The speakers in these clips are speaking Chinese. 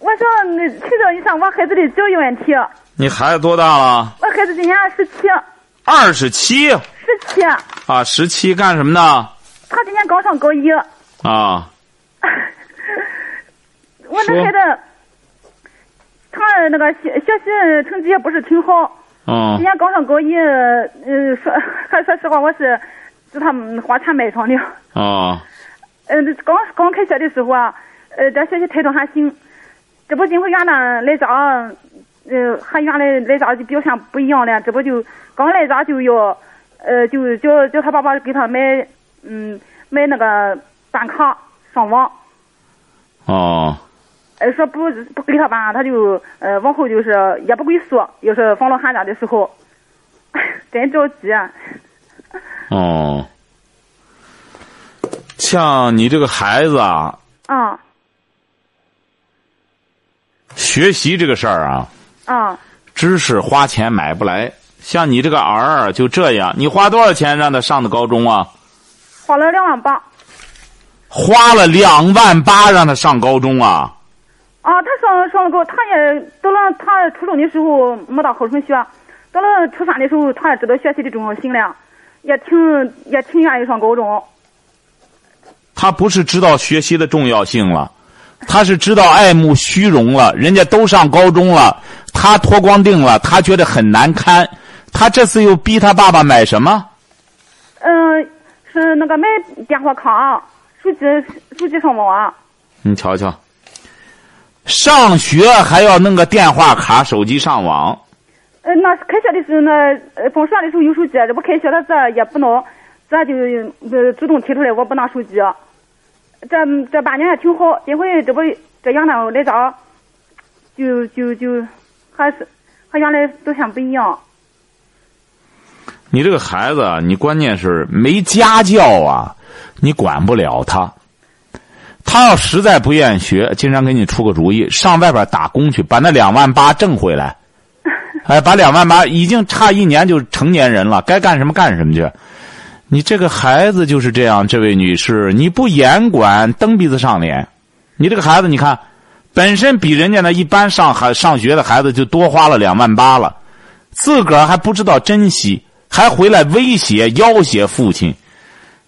我想那请教一下我孩子的教育问题。你孩子多大了？我孩子今年二十七。二十七。十七。啊，十七干什么呢？他今年刚上高一。啊。我那孩子，他那个学学习成绩也不是挺好。哦。今年刚上高一，嗯，说还说实话，我是就他们花钱买上的。啊。嗯，刚刚开学的时候啊，呃，这学习态度还行。这不今回原来来家，呃，和原来来家就表现不一样了。这不就刚来家就要，呃，就叫叫他爸爸给他买，嗯，买那个办卡上网。哦。呃，说不不给他办，他就呃往后就是也不归宿。要是放到寒假的时候，真着急。啊哦。像你这个孩子啊。啊。学习这个事儿啊。啊。知识花钱买不来，像你这个儿就这样，你花多少钱让他上的高中啊？花了两万八。花了两万八让他上高中啊？啊，他上上了高，他也到了他初中的时候没大好成学，到了初三的时候，他也知道学习的重要性了，也挺也挺愿意上高中。他不是知道学习的重要性了，他是知道爱慕虚荣了。人家都上高中了，他脱光腚了，他觉得很难堪。他这次又逼他爸爸买什么？嗯，是那个买电话卡、手机、手机上网。你瞧瞧，上学还要弄个电话卡、手机上网。呃，那开学的时候呢，呃，放暑假的时候有手机，这不开学了这也不弄，这就呃主动提出来我不拿手机。这这半年还挺好，这回这不这样呢来家，就就就还是和原来都像不一样。你这个孩子，你关键是没家教啊，你管不了他。他要实在不愿意学，经常给你出个主意，上外边打工去，把那两万八挣回来。哎，把两万八已经差一年就成年人了，该干什么干什么去。你这个孩子就是这样，这位女士，你不严管，蹬鼻子上脸。你这个孩子，你看，本身比人家那一般上孩上学的孩子就多花了两万八了，自个儿还不知道珍惜，还回来威胁要挟父亲。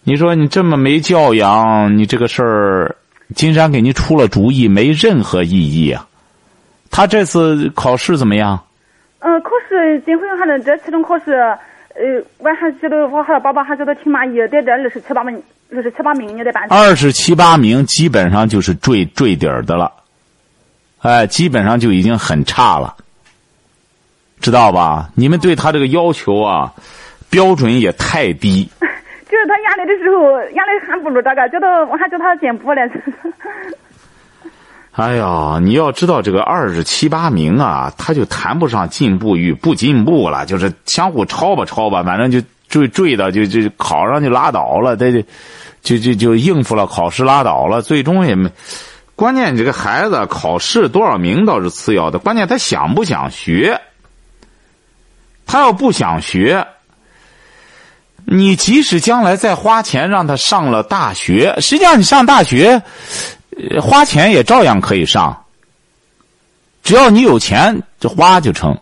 你说你这么没教养，你这个事儿，金山给你出了主意，没任何意义啊。他这次考试怎么样？嗯，考试今回还能这期中考试。呃，我还觉得我和爸爸还觉得挺满意，在这二十七八名，二十七八名你得办。二十七八名基本上就是坠坠底儿的了，哎，基本上就已经很差了，知道吧？你们对他这个要求啊，标准也太低。就是他原来的时候，原来还不如这个，觉得我还叫他进步了。哎呀，你要知道这个二十七八名啊，他就谈不上进步与不进步了，就是相互抄吧抄吧，反正就坠坠的就就考上就拉倒了，他就就就就应付了考试拉倒了，最终也没。关键你这个孩子考试多少名倒是次要的，关键他想不想学。他要不想学，你即使将来再花钱让他上了大学，实际上你上大学。花钱也照样可以上，只要你有钱，就花就成。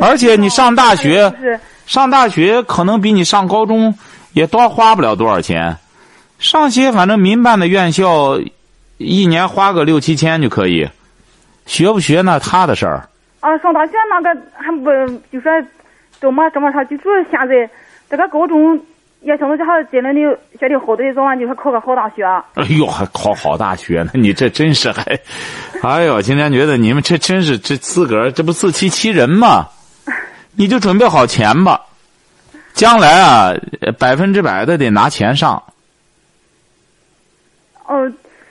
而且你上大学，上大学可能比你上高中也多花不了多少钱。上些反正民办的院校，一年花个六七千就可以。学不学那他的事儿。啊，上大学那个还不就说怎么怎么长，就说现在这个高中。也想到这还进来的学的好的，早晚就是考个好大学。哎呦，还考好大学呢？你这真是还，哎呦，今天觉得你们这真是这自个儿这不自欺欺人吗？你就准备好钱吧，将来啊，百分之百的得拿钱上。哦。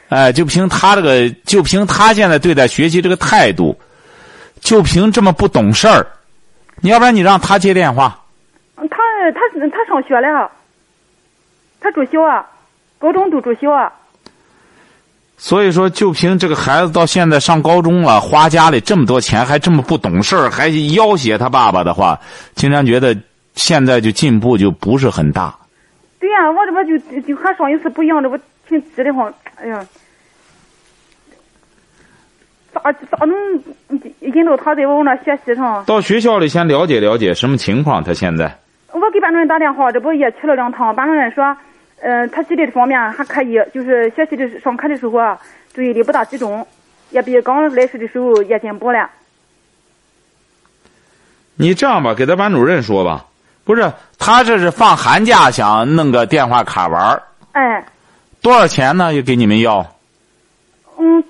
哎，就凭他这个，就凭他现在对待学习这个态度，就凭这么不懂事儿，你要不然你让他接电话。他他他上学了，他住校啊，高中都住校啊。所以说，就凭这个孩子到现在上高中了，花家里这么多钱，还这么不懂事儿，还要挟他爸爸的话，经常觉得现在就进步就不是很大。对呀、我这不就就和上一次不一样，这不挺急的慌。哎呀，咋咋能引导他在我那学习上？到学校里先了解了解什么情况，他现在我给班主任打电话，这不也去了两趟。班主任说，呃，他学习这方面还可以，就是学习的上课的时候啊，注意力不大集中，也比刚来时的时候也进步了。你这样吧，给他班主任说吧。不是，他这是放寒假想弄个电话卡玩儿哎，多少钱呢？又给你们要？嗯，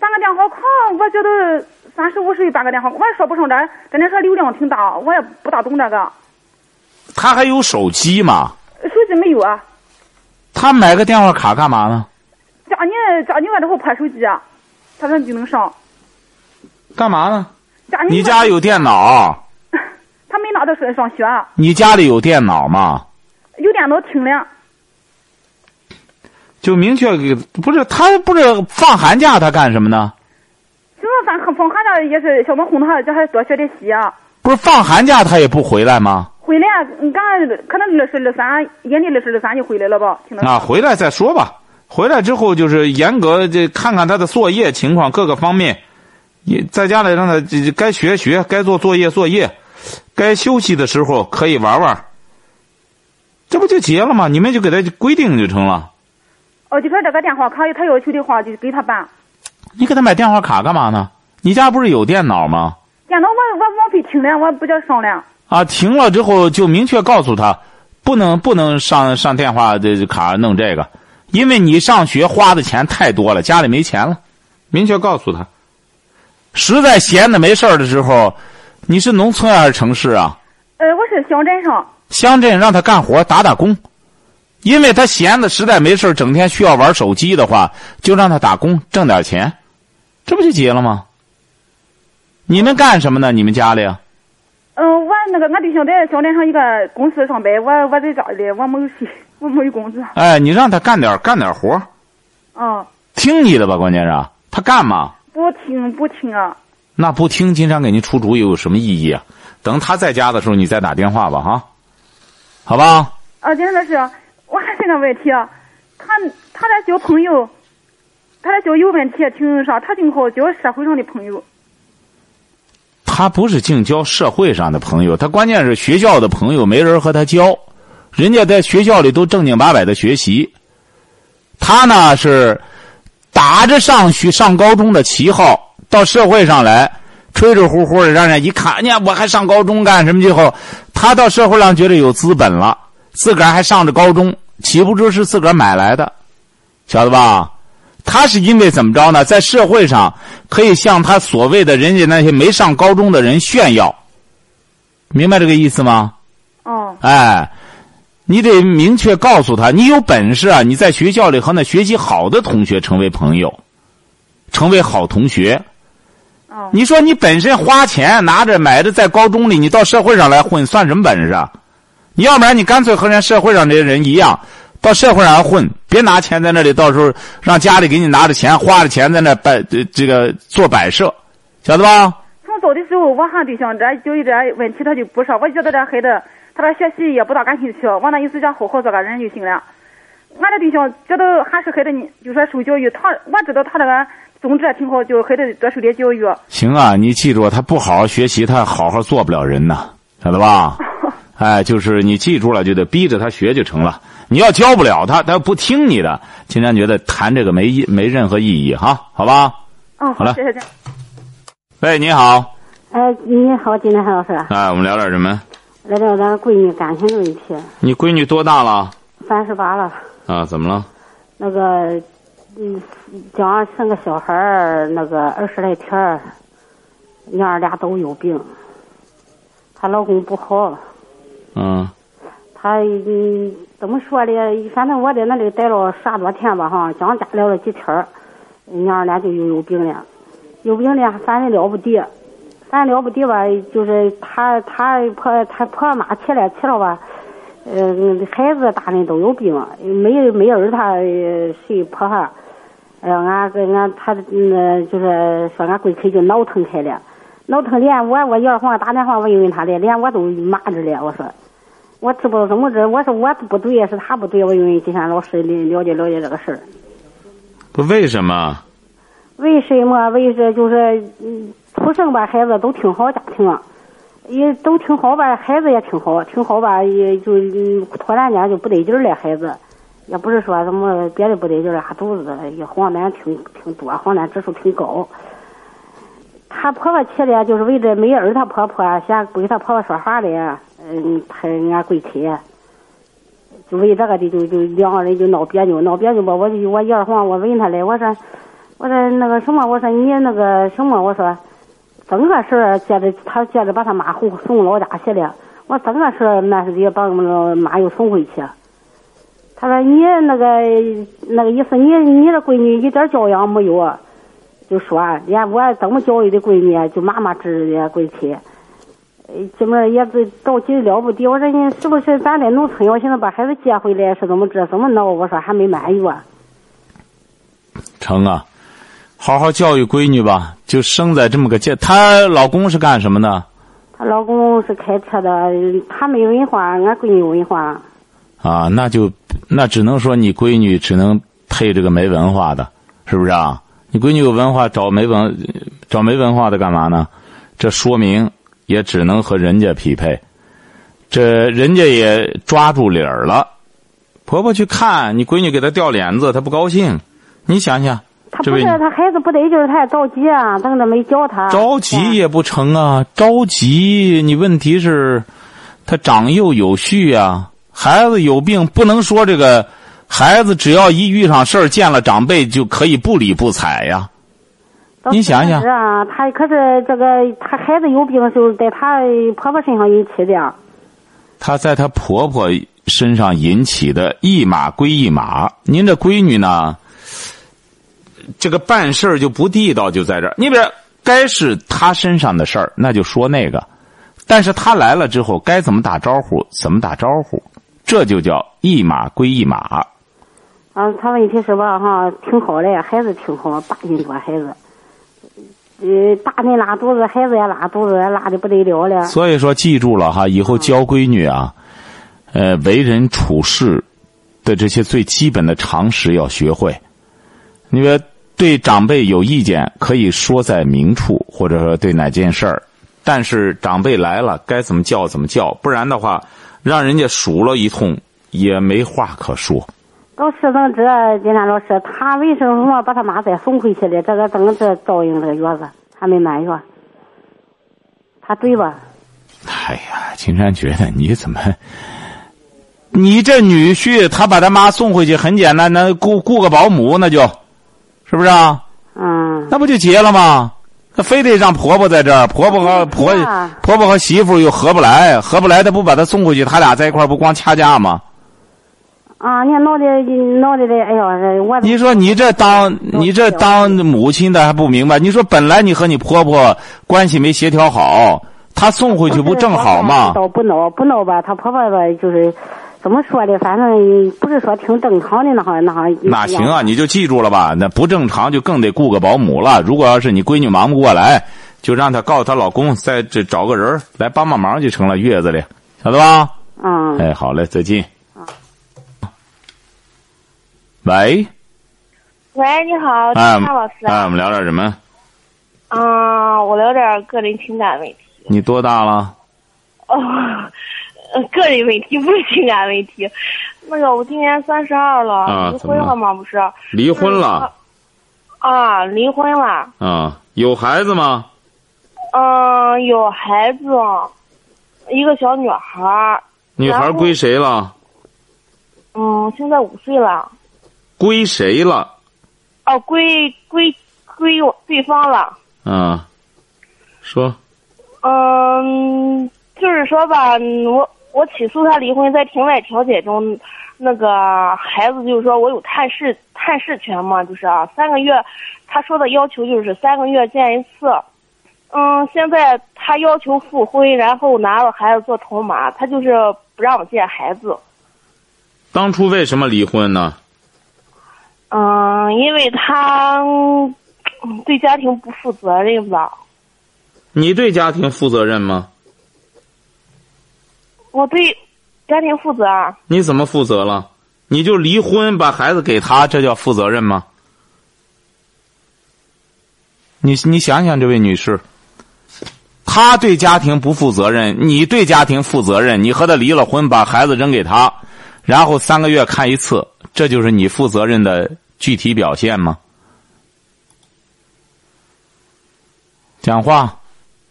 办个电话卡，我觉得三十五十办个电话，我也说不上这，真的说流量挺大，我也不大懂这个。他还有手机吗？手机没有啊，他买个电话卡干嘛呢？家里家里我这会破手机啊，他说就能上。干嘛呢？家你家有电脑？他没拿到上上学，你家里有电脑吗？有电脑听了。就明确给不是他不是放寒假他干什么呢？就是放放寒假也是想着哄他，叫他多学点习啊。不是放寒假他也不回来吗？回来，你刚可能二十二三，阴历二十二三就回来了吧？听啊，回来再说吧。回来之后就是严格这看看他的作业情况各个方面，也在家里让他该学学，该做作业作业，该休息的时候可以玩玩。这不就结了吗？你们就给他规定就成了。哦，就说这个电话卡他要求的话，就给他办。你给他买电话卡干嘛呢？你家不是有电脑吗？电脑我我网费停了，我不叫上了。啊，停了之后就明确告诉他，不能不能上上电话这卡弄这个，因为你上学花的钱太多了，家里没钱了，明确告诉他。实在闲的没事儿的时候，你是农村还是城市啊？呃，我是乡镇上，乡镇让他干活打打工，因为他闲的实在没事儿整天需要玩手机的话，就让他打工挣点钱，这不就结了吗？你们干什么呢？你们家里？那个俺对象在乡镇上一个公司上班，我我在家里，我没有事，我没有工资。哎，你让他干点干点活啊、听你的吧，关键是他干嘛？不听不听啊。那不听，经常给您出主意有什么意义啊？等他在家的时候，你再打电话吧，哈，好吧？啊，真的是，我还是个问题啊，他他在交朋友，他在交友问题挺啥，他净好交社会上的朋友。他不是净交社会上的朋友，他关键是学校的朋友没人和他交，人家在学校里都正经八百的学习，他呢是打着上学上高中的旗号到社会上来，吹吹呼呼的，让人一看，哎呀，我还上高中干什么？之后，他到社会上觉得有资本了，自个儿还上着高中，岂不知是自个儿买来的，晓得吧？他是因为怎么着呢？在社会上可以向他所谓的人家那些没上高中的人炫耀，明白这个意思吗？哦，哎，你得明确告诉他，你有本事啊！你在学校里和那学习好的同学成为朋友，成为好同学。哦，你说你本身花钱拿着买的，在高中里，你到社会上来混，算什么本事啊？你要不然你干脆和人家社会上这些人一样，到社会上混，别拿钱在那里，到时候让家里给你拿着钱，花着钱在那摆这这个做摆设，晓得吧？从走的时候，我和对象这就有点问题，他就不说。我觉得这孩子他这学习也不大感兴趣，我那意思想好好做个人就行了。俺这对象觉得还是孩子，你就说受教育，他我知道他这个宗旨挺好，就孩子多受点教育。行啊，你记住，他不好好学习，他好好做不了人呐，晓得吧？哎，就是你记住了，就得逼着他学就成了。你要教不了他，他不听你的，经常觉得谈这个没意没任何意义哈，好吧？哦，好了谢谢谢。喂，你好，哎，你好，金山老师，哎，我们聊点什么？聊聊咱闺女感情的问题。你闺女多大了？三十八了，啊，怎么了？那个，嗯，讲生个小孩儿，那个二十来天儿，娘儿俩都有病。她老公不好，嗯她嗯怎么说呢？反正我在那里待了十多天吧，哈，讲家聊了几天，娘俩就又有病了，有病了，反正了不得。反正了不得吧，就是他他婆他婆妈去了去了吧，嗯、孩子大人都有病，没没儿他谁婆哈，哎呀，俺跟俺他嗯就是说俺闺女就脑疼开了，脑疼连我我二黄打电话问问他的，连我都骂着了，我说。我知不道怎么着，我说我不对，是他不对，我问问今天老师了解了解这个事儿。不为什么？为什么？为是就是嗯，出生吧，孩子都挺好，家庭啊，也都挺好吧，孩子也挺好，挺好吧，也就嗯突然间就不得劲儿了，孩子，也不是说什么别的不得劲儿，拉肚子也黄疸挺挺多，黄疸指数挺高。她婆婆去了，就是为这没儿她婆婆想给她婆婆说话的，嗯，他俺闺妻，就为这个的就就两个人就闹别扭，闹别扭吧，我就我二黄我问他嘞，我说。我说那个什么，我说你那个什么，我说整个事儿接着他接着把他妈送送老家去了。我整个事儿那是得把我们妈又送回去。他说你那个那个意思，你你的闺女一点教养没有，就说连我怎么教育的闺女，就妈妈治的闺妻，这门也是着急了不得。我说你是不是咱在农村？我现在把孩子接回来是怎么着？怎么闹？我说还没满月。成啊。好好教育闺女吧，就生在这么个家。她老公是干什么的？她老公是开车的，他没文化，俺闺女有文化。啊，那就那只能说你闺女只能配这个没文化的，是不是啊？你闺女有文化，找没文找没文化的干嘛呢？这说明也只能和人家匹配。这人家也抓住理儿了，婆婆去看你闺女给她掉脸子，她不高兴。你想想。他不是她孩子不得劲儿，他也着急啊，等着没教他。着急也不成啊，着急你问题是，他长幼有序啊。孩子有病不能说这个，孩子只要一遇上事儿，见了长辈就可以不理不睬呀。你想想啊，他可是这个他孩子有病是在他婆婆身上引起的。他在他婆婆身上引起的，一码归一码。您这闺女呢？这个办事儿就不地道，就在这儿。你比如，该是他身上的事儿，那就说那个；但是她来了之后，该怎么打招呼，怎么打招呼，这就叫一码归一码。啊，他问题是吧？哈，挺好的，孩子挺好，八斤多孩子。呃，大人拉肚子，孩子也拉肚子，拉的不得了了。所以说，记住了哈，以后教闺女啊，呃，为人处事的这些最基本的常识要学会。你说。对长辈有意见，可以说在明处，或者说对哪件事儿，但是长辈来了，该怎么叫怎么叫，不然的话，让人家数了一通，也没话可说。老师，等这金山老师，他为什么把他妈再送回去了？这个等这照应这个月子还没满月，他对吧？哎呀，金山觉得你怎么，你这女婿他把他妈送回去很简单，那雇雇个保姆那就。是不是啊？嗯，那不就结了吗？他非得让婆婆在这儿，婆婆和婆婆婆和媳妇又合不来，合不来，他不把他送回去，他俩在一块儿不光掐架吗？啊，你看闹的闹的的，哎呀，我你说你这当你这当母亲的还不明白？你说本来你和你婆婆关系没协调好，她送回去不正好吗？倒不闹不闹吧，她婆婆吧就是。怎么说的？反正不是说挺正常的那哈那哈。那行啊，你就记住了吧。那不正常就更得雇个保姆了。如果要是你闺女忙不过来，就让她告诉她老公，再这找个人来帮帮忙就成了。月子里，晓得吧？嗯。哎，好嘞，再见。喂。喂，你好，金山老师。哎，我们聊点什么？嗯，我聊点个人情感问题。你多大了？哦。个人问题不是情感问题，那个我今年三十二了，离婚了吗？不是，离婚了。啊，离婚了。啊，有孩子吗？嗯，有孩子，一个小女孩。女孩归谁了？嗯，现在五岁了。归谁了？哦，归归归我对方了。啊，说。嗯，就是说吧，我。我起诉他离婚，在庭外调解中，那个孩子就是说我有探视探视权嘛，就是啊，三个月，他说的要求就是三个月见一次，嗯，现在他要求复婚，然后拿了孩子做筹码，他就是不让我见孩子。当初为什么离婚呢？嗯，因为他嗯对家庭不负责任吧。你对家庭负责任吗？我对家庭负责。你怎么负责了？你就离婚把孩子给他，这叫负责任吗？你你想想，这位女士，她对家庭不负责任，你对家庭负责任，你和他离了婚，把孩子扔给他，然后三个月看一次，这就是你负责任的具体表现吗？讲话。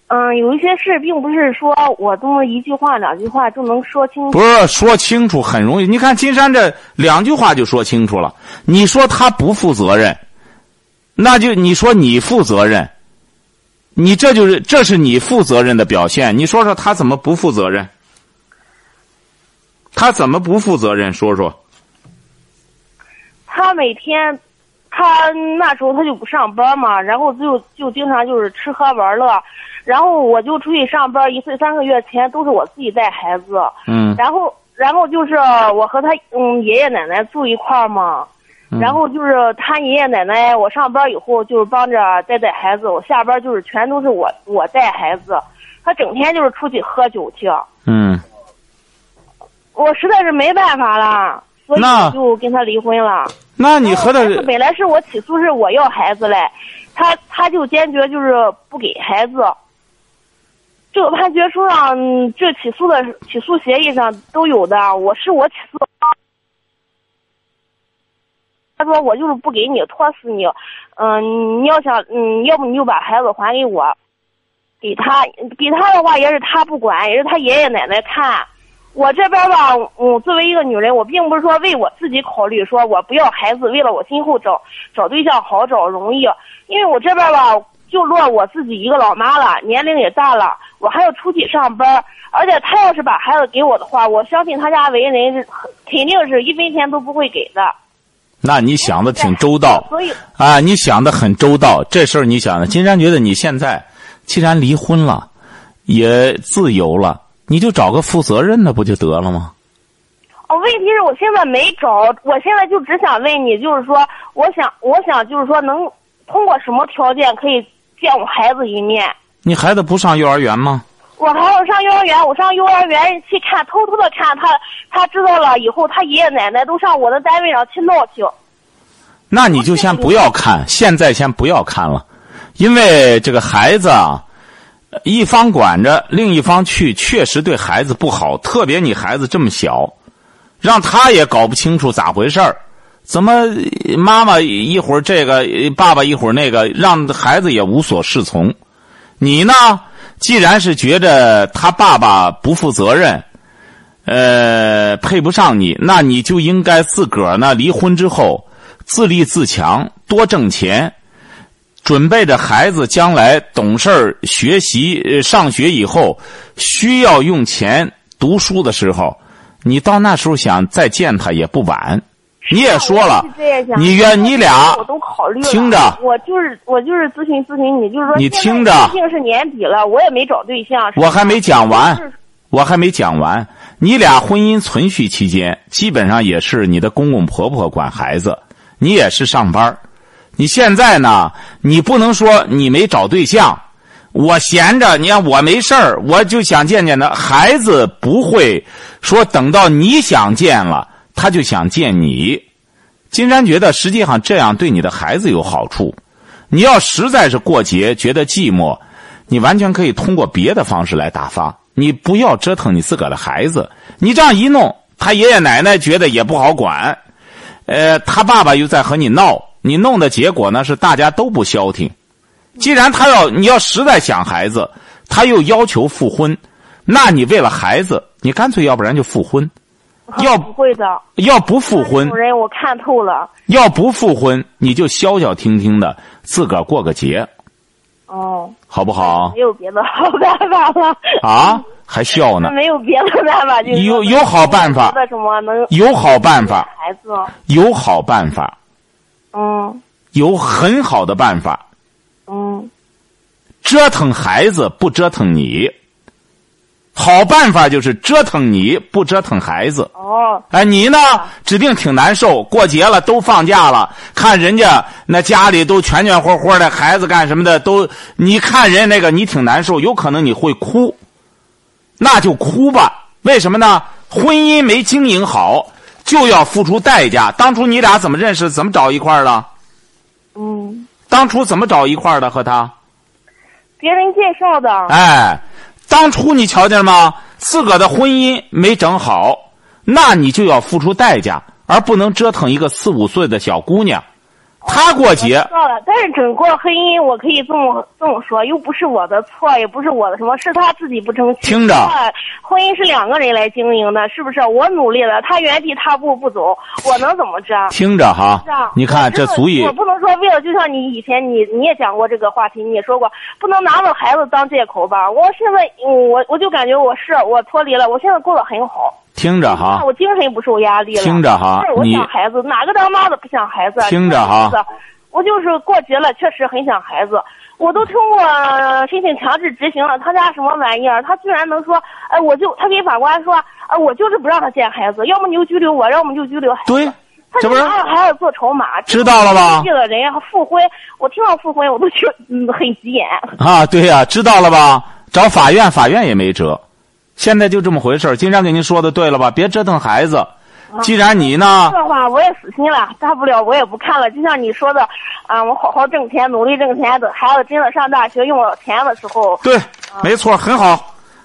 嗯，有一些事并不是说我这么一句话两句话就能说清楚。不是说清楚很容易，你看金山这两句话就说清楚了。你说他不负责任，那就你说你负责任，你这就是这是你负责任的表现。你说说他怎么不负责任？他怎么不负责任？说说。他每天，他那时候他就不上班嘛，然后就就经常就是吃喝玩乐。然后我就出去上班，一岁三个月前都是我自己带孩子。嗯。然后，然后就是我和他嗯爷爷奶奶住一块儿嘛。嗯。然后就是他爷爷奶奶，我上班以后就是帮着带带孩子，我下班就是全都是我我带孩子。他整天就是出去喝酒去。嗯。我实在是没办法了，所以就跟他离婚了。那你和他本来是我起诉是我要孩子嘞，他他就坚决就是不给孩子。这个判决书上，这起诉的起诉协议上都有的。我是我起诉，他说我就是不给你，拖死你。嗯，你要想，嗯，要不你就把孩子还给我，给他，给他的话也是他不管，也是他爷爷奶奶看。我这边吧，我，作为一个女人，我并不是说为我自己考虑，说我不要孩子，为了我今后找找对象好找容易。因为我这边吧，就落我自己一个老妈了，年龄也大了。我还要出去上班，而且他要是把孩子给我的话，我相信他家为人是肯定是一分钱都不会给的。那你想的挺周到，所以啊，你想的很周到，这事儿你想的。金山觉得你现在既然离婚了，也自由了，你就找个负责任的不就得了吗？哦，问题是我现在没找，我现在就只想问你，就是说，我想，我想就是说，能通过什么条件可以见我孩子一面？你孩子不上幼儿园吗？我还要上幼儿园，我上幼儿园去看，偷偷的看他，他知道了以后，他爷爷奶奶都上我的单位上去闹去。那你就先不要看，现在先不要看了，因为这个孩子啊，一方管着，另一方去，确实对孩子不好。特别你孩子这么小，让他也搞不清楚咋回事儿，怎么妈妈一会儿这个，爸爸一会儿那个，让孩子也无所适从。你呢？既然是觉着他爸爸不负责任，呃，配不上你，那你就应该自个儿呢离婚之后自立自强，多挣钱，准备着孩子将来懂事儿、学习、上学以后需要用钱读书的时候，你到那时候想再见他也不晚。你也说了，你约你俩，我都考虑了。听着，我就是我就是咨询咨询你，就是说，你听着，毕竟是年底了，我也没找对象。我还没讲完，我还没讲完。你俩婚姻存续期间，基本上也是你的公公婆婆管孩子，你也是上班。你现在呢，你不能说你没找对象，我闲着，你看我没事儿，我就想见见他。孩子不会说等到你想见了。他就想见你，金山觉得实际上这样对你的孩子有好处。你要实在是过节觉得寂寞，你完全可以通过别的方式来打发。你不要折腾你自个儿的孩子。你这样一弄，他爷爷奶奶觉得也不好管，呃，他爸爸又在和你闹，你弄的结果呢是大家都不消停。既然他要你要实在想孩子，他又要求复婚，那你为了孩子，你干脆要不然就复婚。要不会的，要不复婚，人我看透了。要不复婚，你就消消停停的自个儿过个节。哦，好不好？没有别的好办法了。啊，还笑呢？没有别的办法，就有有好办法。什么能？有好办法。孩子。有好办法。嗯。有很好的办法。嗯。折腾孩子不折腾你。好办法就是折腾你不折腾孩子。哦，哎，你呢，指定挺难受。过节了，都放假了，看人家那家里都全全活活的，孩子干什么的都，你看人那个，你挺难受，有可能你会哭，那就哭吧。为什么呢？婚姻没经营好，就要付出代价。当初你俩怎么认识？怎么找一块儿的？嗯，当初怎么找一块儿的和他？别人介绍的。哎，当初你瞧见了吗？自个儿的婚姻没整好，那你就要付出代价，而不能折腾一个四五岁的小姑娘。她过节，知道了，但是整个婚姻我可以这么这么说，又不是我的错，也不是我的什么，是他自己不争气。听着啊婚姻是两个人来经营的，是不是？我努力了，他原地踏步不走，我能怎么着？听着哈你看这足以我不能说为了，就像你以前你你也讲过这个话题，你也说过，不能拿着孩子当借口吧。我现在嗯我我就感觉我是我脱离了，我现在过得很好，听着哈，我精神不受压力了。听着哈是我想孩子，哪个当妈的不想孩子？听着哈我就是过节了，确实很想孩子。我都通过呃申请强制执行了，他家什么玩意儿？他居然能说，哎，我就他给法官说，啊，我就是不让他见孩子，要么你就拘留我，要么你就拘留孩子。对，这不是拿孩子做筹码，知道了吧这个人复婚，我听到复婚我都觉得嗯很急眼。啊？对呀、知道了吧？找法院，法院也没辙。现在就这么回事儿金山给您说的对了吧？别折腾孩子。既然你呢，这话我也死心了，大不了我也不看了。就像你说的，啊，我好好挣钱，努力挣钱，等孩子真的上大学用了钱的时候，对，没错，很好，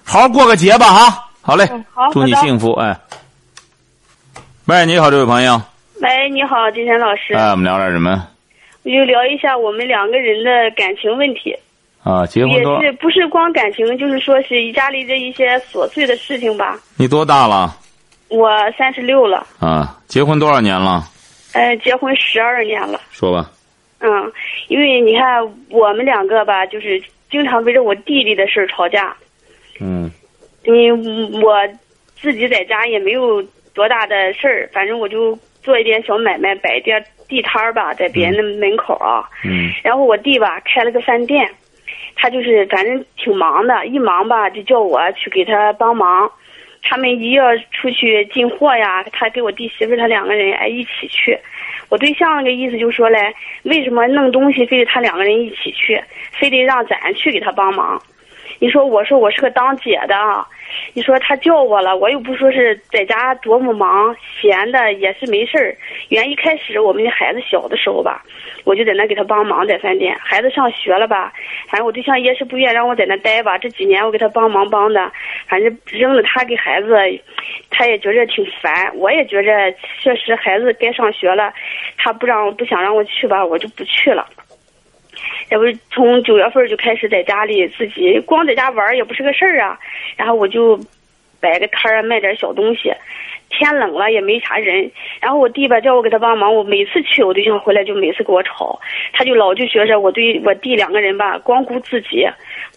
好好过个节吧，哈。好嘞嗯好，祝你幸福，哎。喂，你好，这位朋友，喂，你好，金山老师，哎，我们聊点什么？我就聊一下我们两个人的感情问题，啊，结婚也，是不是光感情，就是说是家里的一些琐碎的事情吧。你多大了？我三十六了，啊，结婚多少年了？呃，结婚十二年了，说吧。嗯，因为你看我们两个吧，就是经常围着我弟弟的事儿吵架，嗯嗯，我自己在家也没有多大的事儿，反正我就做一点小买卖，摆点地摊儿吧，在别人的门口啊。嗯然后我弟吧开了个饭店，他就是反正挺忙的，一忙吧就叫我去给他帮忙。他们一要出去进货呀，他给我弟媳妇他两个人哎一起去。我对象那个意思就说嘞，为什么弄东西非得他两个人一起去，非得让咱去给他帮忙？你说我说我是个当姐的啊，你说他叫我了，我又不说是在家多么忙，闲的也是没事儿。原一开始我们的孩子小的时候吧，我就在那给他帮忙在饭店。孩子上学了吧，反正我对象也是不愿让我在那待吧。这几年我给他帮忙帮的，反正扔了他给孩子，他也觉着挺烦，我也觉着确实孩子该上学了，他不让不想让我去吧，我就不去了。要不从九月份就开始在家里自己光在家玩也不是个事儿啊，然后我就摆个摊儿卖点小东西。天冷了也没啥人，然后我弟吧叫我给他帮忙，我每次去我对象回来就每次给我吵，他就老就觉着我对我弟两个人吧光顾自己，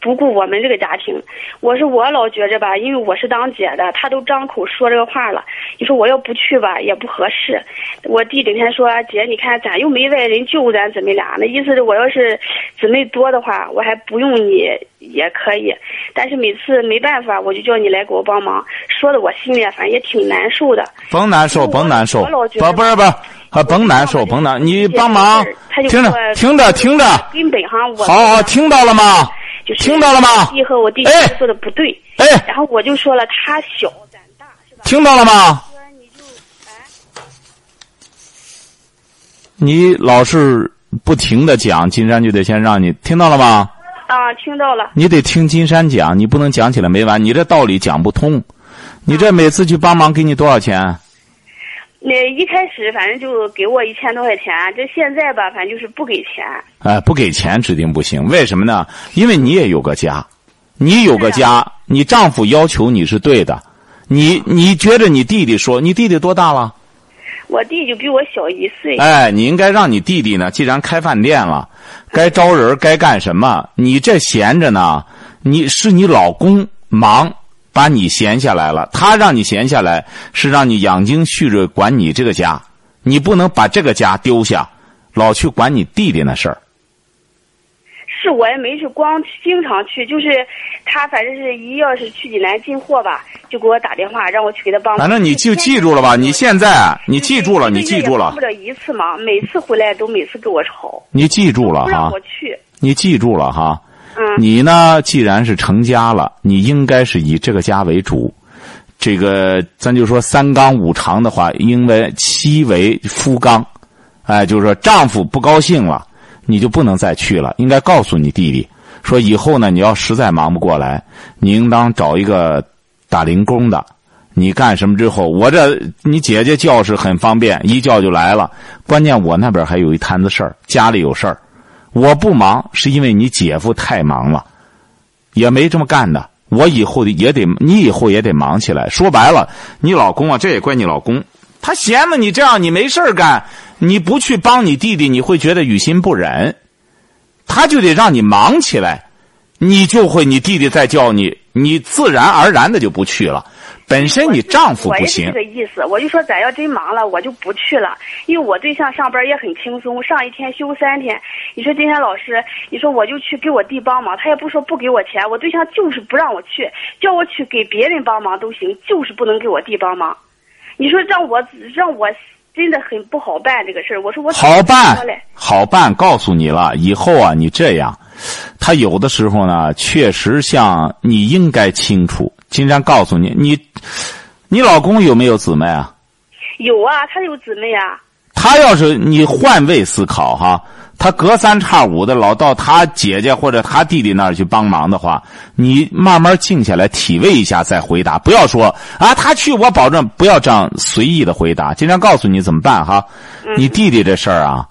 不顾我们这个家庭。我说我老觉着吧，因为我是当姐的，他都张口说这个话了，你说我要不去吧也不合适。我弟整天说姐，你看咱又没外人救咱姊妹俩，那意思是我要是姊妹多的话，我还不用你也可以。但是每次没办法，我就叫你来给我帮忙，说的我心里反正也挺难受的。甭难受，甭难受，我老觉得不不是不是，啊，甭难受，甭难，你帮忙，听着听着听着，根本上我好好听到了吗？就是听到了吗我弟和我弟哎说的不对，哎，然后我就说了他小咱大是吧？听到了吗？你老是不停的讲，金山就得先让你听到了吗？啊，听到了，你得听金山讲，你不能讲起来没完，你这道理讲不通。你这每次去帮忙给你多少钱？那一开始反正就给我一千多块钱，这现在吧，反正就是不给钱。哎，不给钱指定不行，为什么呢？因为你也有个家，你有个家，你丈夫要求你是对的，你你觉得你弟弟说，你弟弟多大了？我弟就比我小一岁，哎，你应该让你弟弟呢，既然开饭店了，该招人该干什么？你这闲着呢，你是你老公忙把你闲下来了，他让你闲下来是让你养精蓄锐管你这个家，你不能把这个家丢下，老去管你弟弟那事儿。是我也没是光经常去，就是他反正是一要是去济南进货吧，就给我打电话让我去给他帮。反正你就记住了吧，你现在你记住了，你记住了帮不。了一次忙，每次回来都每次给我吵，你记住了哈不让我，去。你记住了哈。你呢，既然是成家了，你应该是以这个家为主。这个咱就说三纲五常的话，因为妻为夫纲，哎，就是说丈夫不高兴了，你就不能再去了。应该告诉你弟弟说，以后呢，你要实在忙不过来，你应当找一个打零工的。你干什么之后，我这你姐姐叫是很方便，一叫就来了。关键我那边还有一摊子事儿，家里有事儿，我不忙是因为你姐夫太忙了，也没这么干的。我以后也得，你以后也得忙起来。说白了，你老公啊，这也怪你老公，他闲着你这样，你没事干，你不去帮你弟弟，你会觉得于心不忍，他就得让你忙起来，你就会，你弟弟再叫你，你自然而然的就不去了。本身你丈夫不行这，个意思，我就说咱要真忙了，我就不去了，因为我对象上班也很轻松，上一天休三天。你说今天老师，你说我就去给我弟帮忙，他也不说不给我钱，我对象就是不让我去，叫我去给别人帮忙都行，就是不能给我弟帮忙。你说让我让我真的很不好办这个事儿，我说我好办，好办，告诉你了，以后啊，你这样，他有的时候呢，确实像你应该清楚。金山告诉你，你，你老公有没有姊妹啊？有啊，他有姊妹啊，他要是你换位思考哈，他隔三差五的老到他姐姐或者他弟弟那儿去帮忙的话，你慢慢静下来体味一下再回答，不要说啊他去我保证不要这样随意的回答。经常告诉你怎么办哈，你弟弟这事儿啊，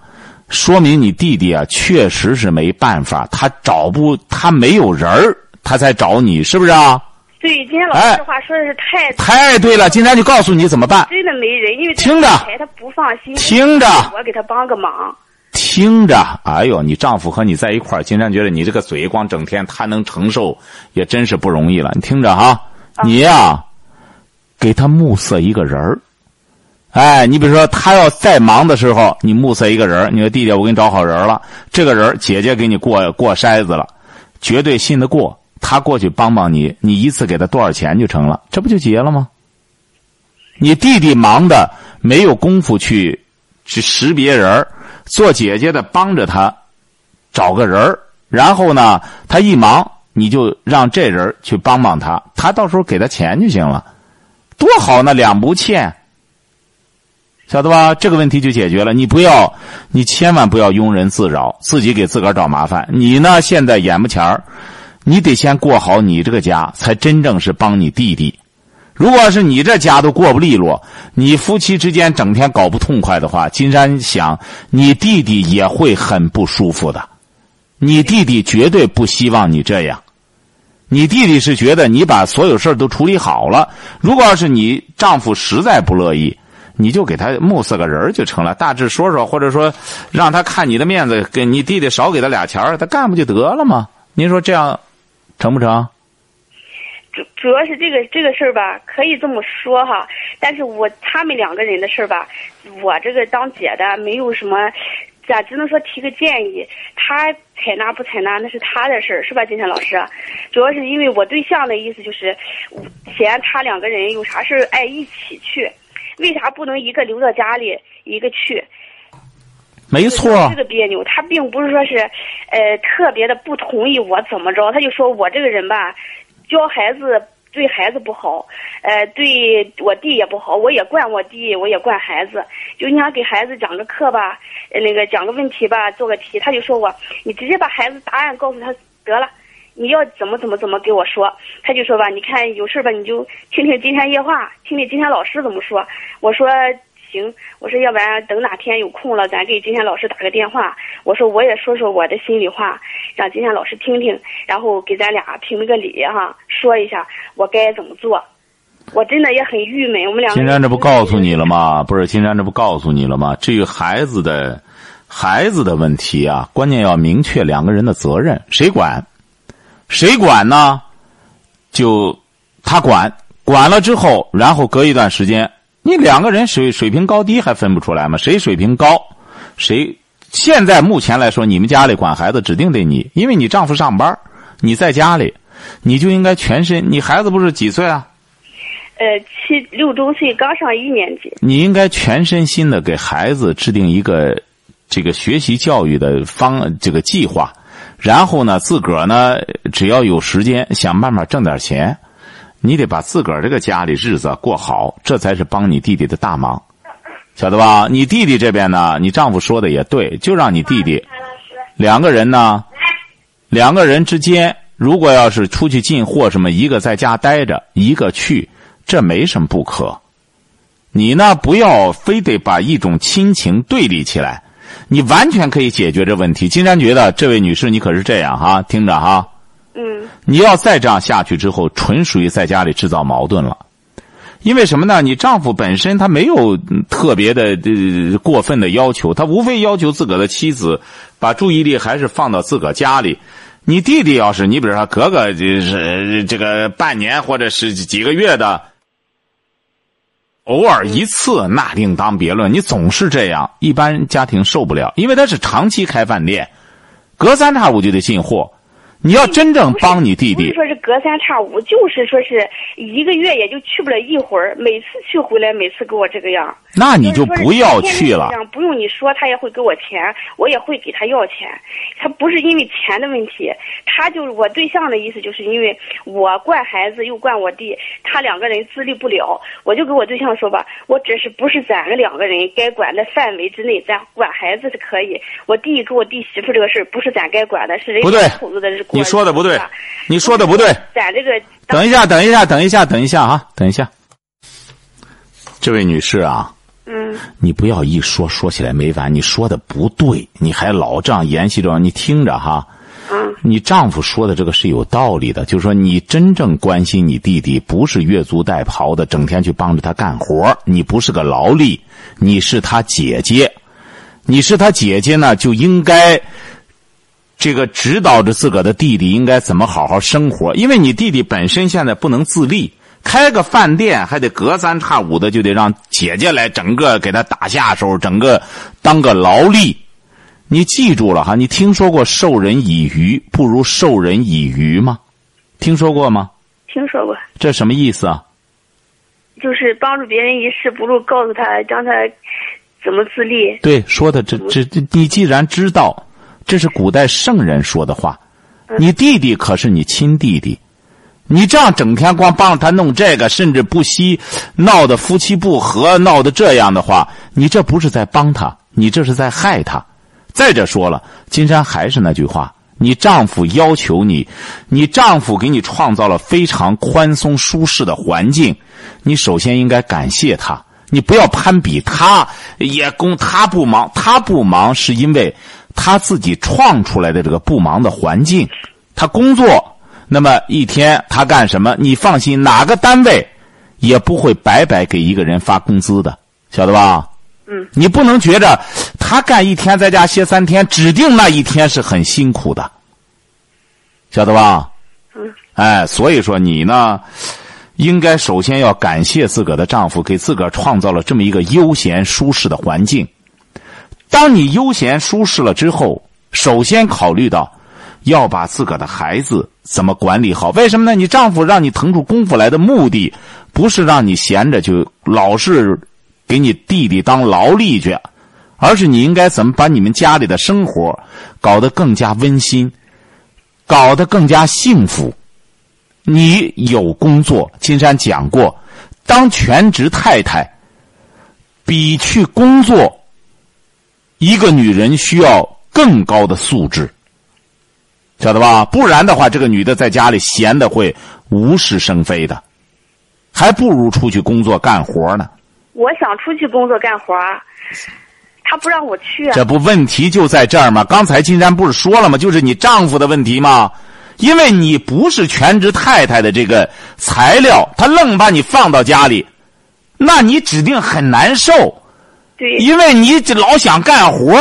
说明你弟弟啊确实是没办法，他找不他没有人儿，他才找你，是不是啊？对，今天老哎师这话说的是太太对了，今天就告诉你怎么办，真的没人，因为听着他他不放心，听着我给他帮个忙。听着，哎呦，你丈夫和你在一块儿，金山觉得你这个嘴光整天他能承受，也真是不容易了。你听着哈，你呀、给他物色一个人儿。哎，你比如说，他要再忙的时候，你目测一个人你说弟弟，我给你找好人了，这个人姐姐给你过过筛子了，绝对信得过。他过去帮帮你，你一次给他多少钱就成了，这不就结了吗？你弟弟忙的没有功夫去去识别人做姐姐的帮着他找个人然后呢，他一忙你就让这人去帮帮他，他到时候给他钱就行了，多好呢，两不欠，晓得吧？这个问题就解决了。你不要，你千万不要庸人自扰，自己给自个儿找麻烦。你呢，现在眼目前儿，你得先过好你这个家，才真正是帮你弟弟。如果是你这家都过不利落，你夫妻之间整天搞不痛快的话，金山想你弟弟也会很不舒服的。你弟弟绝对不希望你这样，你弟弟是觉得你把所有事都处理好了。如果要是你丈夫实在不乐意，你就给他目色个人就成了，大致说说，或者说让他看你的面子，给你弟弟少给他俩钱他干不就得了吗？您说这样成不成？主主要是这个这个事儿吧，可以这么说哈，但是我他们两个人的事儿吧，我这个当姐的没有什么，咋只能说提个建议，他采纳不采纳那是他的事儿，是吧，金山老师？主要是因为我对象的意思就是，嫌他两个人有啥事儿爱一起去，为啥不能一个留到家里，一个去？没错这，个别扭，他并不是说是，呃，特别的不同意我怎么着，他就说我这个人吧，教孩子对孩子不好，呃，对我弟也不好，我也惯我弟，我也惯孩子。就你想给孩子讲个课吧，呃那个讲个问题吧，做个题，他就说我，你直接把孩子答案告诉他得了。你要怎么怎么怎么给我说，他就说吧，你看有事吧，你就听听今天夜话，听听今天老师怎么说。我说行，我说要不然等哪天有空了，咱给今天老师打个电话。我说我也说说我的心里话，让今天老师听听，然后给咱俩评个理哈，说一下我该怎么做。我真的也很郁闷，我们两个。金山这不告诉你了吗？不是，金山这不告诉你了吗？至于孩子的，孩子的问题啊，关键要明确两个人的责任，谁管？谁管呢？就他管，管了之后，然后隔一段时间，你两个人水水平高低还分不出来吗？谁水平高，谁现在目前来说，你们家里管孩子指定得你，因为你丈夫上班，你在家里，你就应该全身。你孩子不是几岁啊？呃，七六周岁，刚上一年级。你应该全身心的给孩子制定一个这个学习教育的方这个计划，然后呢，自个儿呢，只要有时间，想办法挣点钱。你得把自个儿这个家里日子过好，这才是帮你弟弟的大忙，晓得吧？你弟弟这边呢，你丈夫说的也对，就让你弟弟两个人呢，两个人之间，如果要是出去进货什么，一个在家待着，一个去，这没什么不可。你呢，不要非得把一种亲情对立起来，你完全可以解决这问题。金山觉得，这位女士，你可是这样哈，听着哈。嗯你要再这样下去之后，纯属于在家里制造矛盾了。因为什么呢？你丈夫本身他没有嗯特别的呃过分的要求，他无非要求自个的妻子把注意力还是放到自个家里。你弟弟要是你比如说隔个就是这个半年或者是几个月的，偶尔一次那另当别论。你总是这样，一般家庭受不了，因为他是长期开饭店，隔三差五就得进货。你要真正帮你弟弟不是，说是隔三差五，就是说是一个月也就去不了一会儿，每次去回来，每次给我这个样。那你就不要去了不用你说，他也会给我钱，我也会给他要钱。他不是因为钱的问题，他就是我对象的意思，就是因为我惯孩子又惯我弟，他两个人自立不了，我就跟我对象说吧，我只是不是咱们两个人该管的范围之内，咱管孩子是可以。我弟跟我弟媳妇这个事儿不是咱该管的，是人家口子的是你说的不对，你说的不对。在这个等一下，等一下，等一下，等一下啊！等一下，这位女士啊，嗯你不要一说说起来没完，你说的不对，你还老这样沿袭着，你听着哈。嗯你丈夫说的这个是有道理的，就是说你真正关心你弟弟，不是越俎代庖的，整天去帮着他干活你不是个劳力，你是他姐姐，你是他姐姐呢，就应该这个指导着自个的弟弟应该怎么好好生活，因为你弟弟本身现在不能自立，开个饭店还得隔三差五的就得让姐姐来整个给他打下手，整个当个劳力。你记住了哈，你听说过授人以鱼不如授人以渔吗？听说过吗？听说过，这什么意思啊？就是帮助别人一事，不如告诉他让他怎么自立。对，说的这这这，你既然知道，这是古代圣人说的话。你弟弟可是你亲弟弟，你这样整天光帮着他弄这个，甚至不惜闹得夫妻不和，闹得这样的话，你这不是在帮他，你这是在害他。再者说了，金山还是那句话，你丈夫要求你，你丈夫给你创造了非常宽松舒适的环境，你首先应该感谢他。你不要攀比他，也供他不忙，他不忙是因为他自己创出来的这个不忙的环境。他工作，那么一天他干什么？你放心，哪个单位也不会白白给一个人发工资的，晓得吧？嗯，你不能觉着他干一天在家歇三天，指定那一天是很辛苦的，晓得吧？嗯，哎，所以说你呢，应该首先要感谢自个儿的丈夫，给自个儿创造了这么一个悠闲舒适的环境。当你悠闲舒适了之后，首先考虑到要把自个的孩子怎么管理好。为什么呢？你丈夫让你腾出功夫来的目的，不是让你闲着就老是给你弟弟当劳力去，而是你应该怎么把你们家里的生活搞得更加温馨，搞得更加幸福。你有工作，金山讲过，当全职太太比去工作，一个女人需要更高的素质，晓得吧？不然的话，这个女的在家里闲的会无事生非的，还不如出去工作干活呢。我想出去工作干活儿，他不让我去啊。这不问题就在这儿吗？刚才金山不是说了吗？就是你丈夫的问题吗？因为你不是全职太太的这个材料，他愣把你放到家里，那你指定很难受。因为你老想干活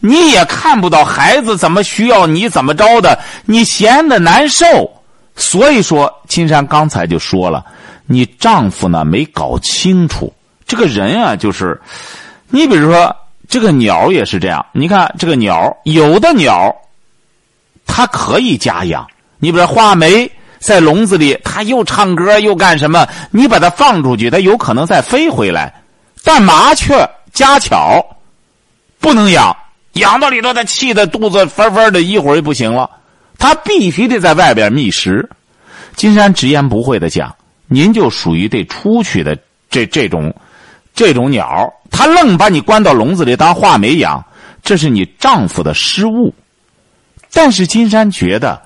你也看不到孩子怎么需要你怎么着的，你闲的难受。所以说，金山刚才就说了，你丈夫呢没搞清楚，这个人啊，就是，你比如说，这个鸟也是这样。你看这个鸟，有的鸟，它可以家养。你比如画眉在笼子里，它又唱歌又干什么？你把它放出去，它有可能再飞回来。但麻雀、家巧不能养，养到里头，他气的肚子翻翻的，一会儿就不行了。他必须得在外边觅食。金山直言不讳的讲，您就属于得出去的这这种。这种鸟，它愣把你关到笼子里当画眉养，这是你丈夫的失误。但是金山觉得，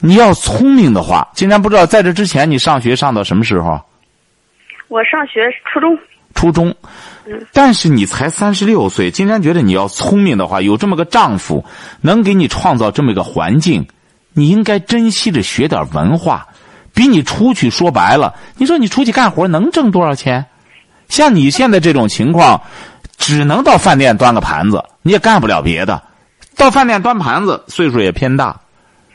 你要聪明的话，金山不知道在这之前你上学上到什么时候？我上学初中。初中。但是你才三十六岁，金山觉得你要聪明的话，有这么个丈夫能给你创造这么一个环境，你应该珍惜着学点文化。比你出去说白了，你说你出去干活能挣多少钱？像你现在这种情况，只能到饭店端个盘子，你也干不了别的。到饭店端盘子，岁数也偏大。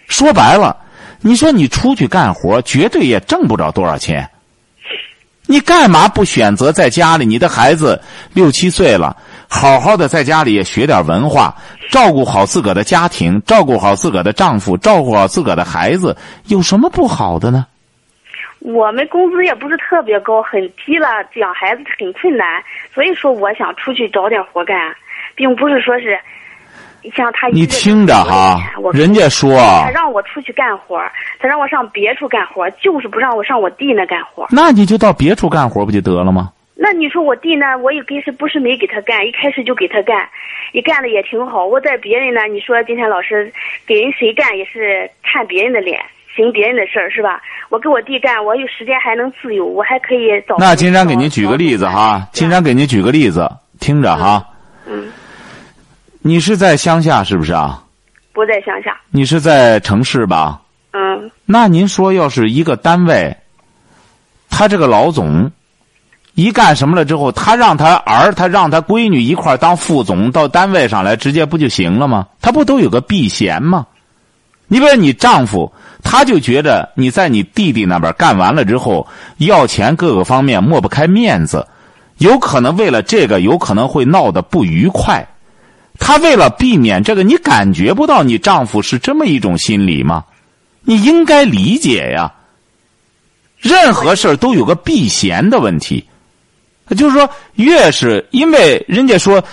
说白了，你说你出去干活，绝对也挣不着多少钱。你干嘛不选择在家里？你的孩子六七岁了，好好的在家里也学点文化，照顾好自个的家庭，照顾好自个的丈夫，照顾好自个的孩子，有什么不好的呢？我们工资也不是特别高，很低了，养孩子很困难，所以说我想出去找点活干，并不是说是像他。你听着哈，人家说他让我出去干活，他让我上别处干活，就是不让我上我弟那干活。那你就到别处干活不就得了吗？那你说我弟呢？我也开始不是没给他干，一开始就给他干，也干的也挺好。我在别人呢，你说今天老师给人谁干也是看别人的脸。行别人的事儿是吧？我给我弟干，我有时间还能自由，我还可以找。那金山给您举个例子哈，金山给您举个例子，听着哈。嗯。你是在乡下是不是啊？不在乡下。你是在城市吧？嗯。那您说，要是一个单位，他这个老总一干什么了之后，他让他儿，他让他闺女一块当副总，到单位上来直接不就行了吗？他不都有个避嫌吗？你比如你丈夫，他就觉得你在你弟弟那边干完了之后要钱，各个方面抹不开面子，有可能为了这个，有可能会闹得不愉快。他为了避免这个，你感觉不到你丈夫是这么一种心理吗？你应该理解呀。任何事都有个避嫌的问题，就是说，越是因为人家说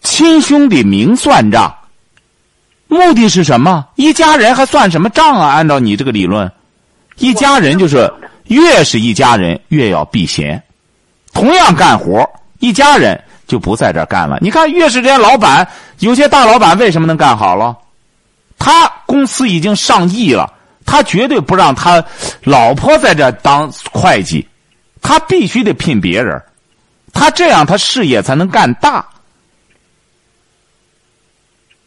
亲兄弟明算账。目的是什么？一家人还算什么账啊？按照你这个理论，一家人就是越是一家人越要避嫌。同样干活，一家人就不在这干了。你看，越是这些老板，有些大老板为什么能干好了？他公司已经上亿了，他绝对不让他老婆在这当会计，他必须得聘别人，他这样他事业才能干大。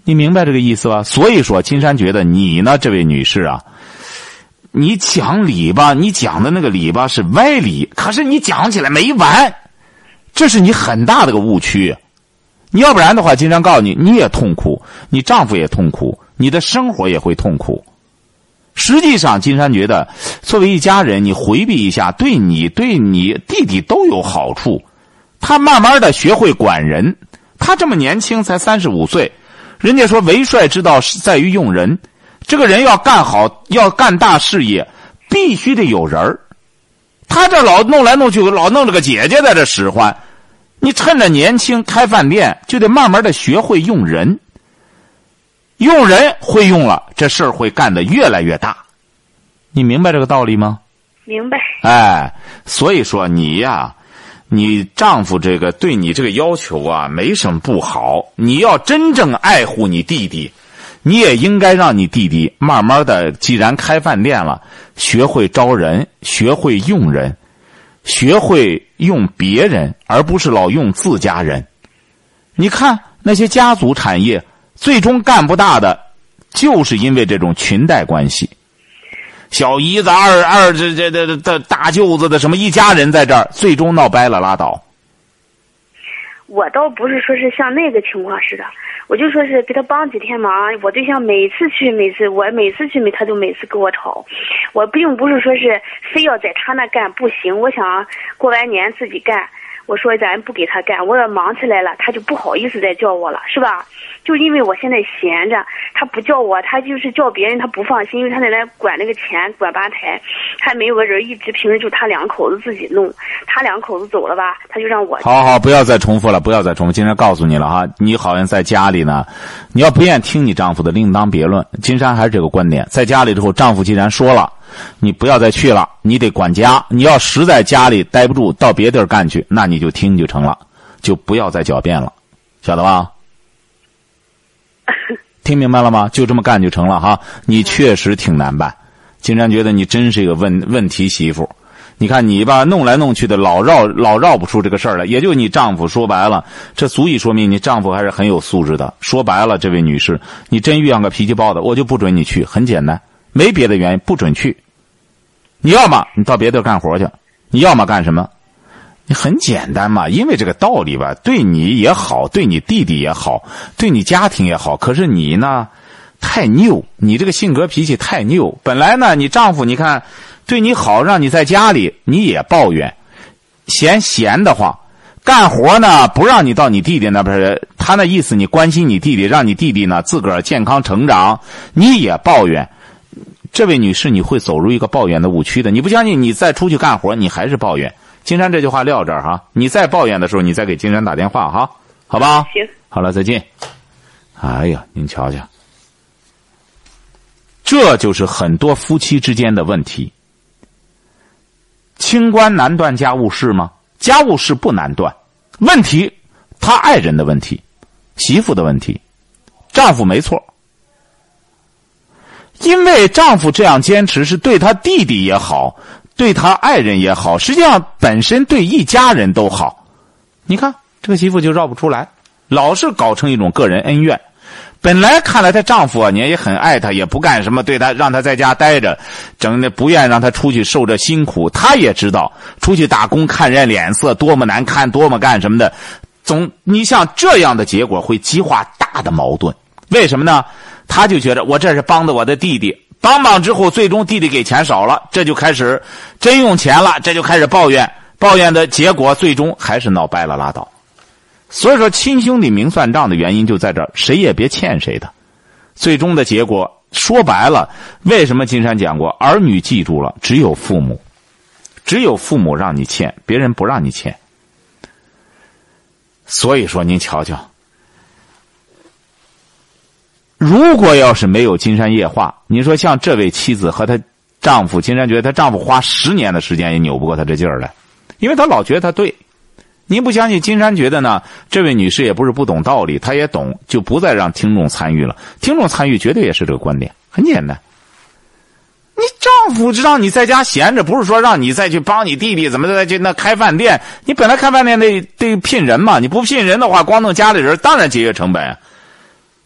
你明白这个意思吧？所以说，金山觉得你呢，这位女士啊，你讲理吧，你讲的那个理吧是歪理，可是你讲起来没完，这是你很大的个误区。你要不然的话，金山告诉你，你也痛苦，你丈夫也痛苦，你的生活也会痛苦。实际上，金山觉得，作为一家人，你回避一下，对你、对你弟弟都有好处。他慢慢的学会管人，他这么年轻，才三十五岁。人家说，为帅之道是在于用人。这个人要干好，要干大事业，必须得有人儿。他这老弄来弄去，老弄了个姐姐在这使唤。你趁着年轻开饭店，就得慢慢的学会用人。用人会用了，这事儿会干得越来越大。你明白这个道理吗？明白。哎，所以说你呀。你丈夫这个对你这个要求啊，没什么不好。你要真正爱护你弟弟，你也应该让你弟弟慢慢的，既然开饭店了，学会招人，学会用人，学会用别人，而不是老用自家人。你看那些家族产业，最终干不大的，就是因为这种裙带关系。小姨子、二二这这这这大舅子的什么一家人在这儿，最终闹掰了拉倒。我倒不是说是像那个情况似的，我就说是给他帮几天忙。我对象每次去，每次我每次去，他都每次跟我吵。我并不是说是非要在他那干不行，我想过完年自己干。我说咱不给他干，我要忙起来了，他就不好意思再叫我了，是吧？就因为我现在闲着，他不叫我，他就是叫别人，他不放心，因为他在那管那个钱，管吧台，还没有个人一直平时就他两口子自己弄，他两口子走了吧，他就让我好好，不要再重复了，不要再重复。今天告诉你了哈，你好像在家里呢，你要不愿意听你丈夫的，另当别论。金山还是这个观点，在家里之后，丈夫既然说了，你不要再去了，你得管家。你要实在家里待不住，到别地儿干去，那你就听就成了，就不要再狡辩了，晓得吧？听明白了吗？就这么干就成了哈。你确实挺难办，金山觉得你真是一个问问题媳妇。你看你吧，弄来弄去的，老绕老绕不出这个事儿来。也就你丈夫说白了，这足以说明你丈夫还是很有素质的。说白了，这位女士，你真遇上个脾气暴的，我就不准你去。很简单，没别的原因，不准去。你要么你到别地干活去，你要么干什么？你很简单嘛，因为这个道理吧，对你也好，对你弟弟也好，对你家庭也好。可是你呢，太拗，你这个性格脾气太拗。本来呢，你丈夫你看。对你好，让你在家里，你也抱怨，嫌闲的慌，干活呢不让你到你弟弟那边，他那意思你关心你弟弟，让你弟弟呢自个儿健康成长，你也抱怨。这位女士，你会走入一个抱怨的误区的。你不相信，你再出去干活，你还是抱怨。金山这句话撂这儿哈，你再抱怨的时候，你再给金山打电话哈，好吧？行，好了，再见。哎呀，您瞧瞧，这就是很多夫妻之间的问题。清官难断家务事吗？家务事不难断，问题他爱人的问题，媳妇的问题，丈夫没错，因为丈夫这样坚持是对他弟弟也好，对他爱人也好，实际上本身对一家人都好。你看这个媳妇就绕不出来，老是搞成一种个人恩怨。本来看来，她丈夫啊，你也很爱她，也不干什么，对她让她在家待着，整的不愿让她出去受着辛苦。她也知道出去打工看人脸色多么难看，多么干什么的。总你像这样的结果会激化大的矛盾。为什么呢？他就觉得我这是帮的我的弟弟，帮帮之后，最终弟弟给钱少了，这就开始真用钱了，这就开始抱怨，抱怨的结果最终还是闹掰了拉倒。所以说，亲兄弟明算账的原因就在这儿，谁也别欠谁的。最终的结果说白了，为什么金山讲过，儿女记住了，只有父母，只有父母让你欠，别人不让你欠。所以说，您瞧瞧，如果要是没有金山夜话，你说像这位妻子和她丈夫，金山觉得她丈夫花十年的时间也扭不过她这劲儿来，因为她老觉得她对。您不相信？金山觉得呢，这位女士也不是不懂道理，她也懂，就不再让听众参与了。听众参与绝对也是这个观点，很简单。你丈夫让你在家闲着，不是说让你再去帮你弟弟怎么再去那开饭店。你本来开饭店得得聘人嘛，你不聘人的话，光弄家里人，当然节约成本。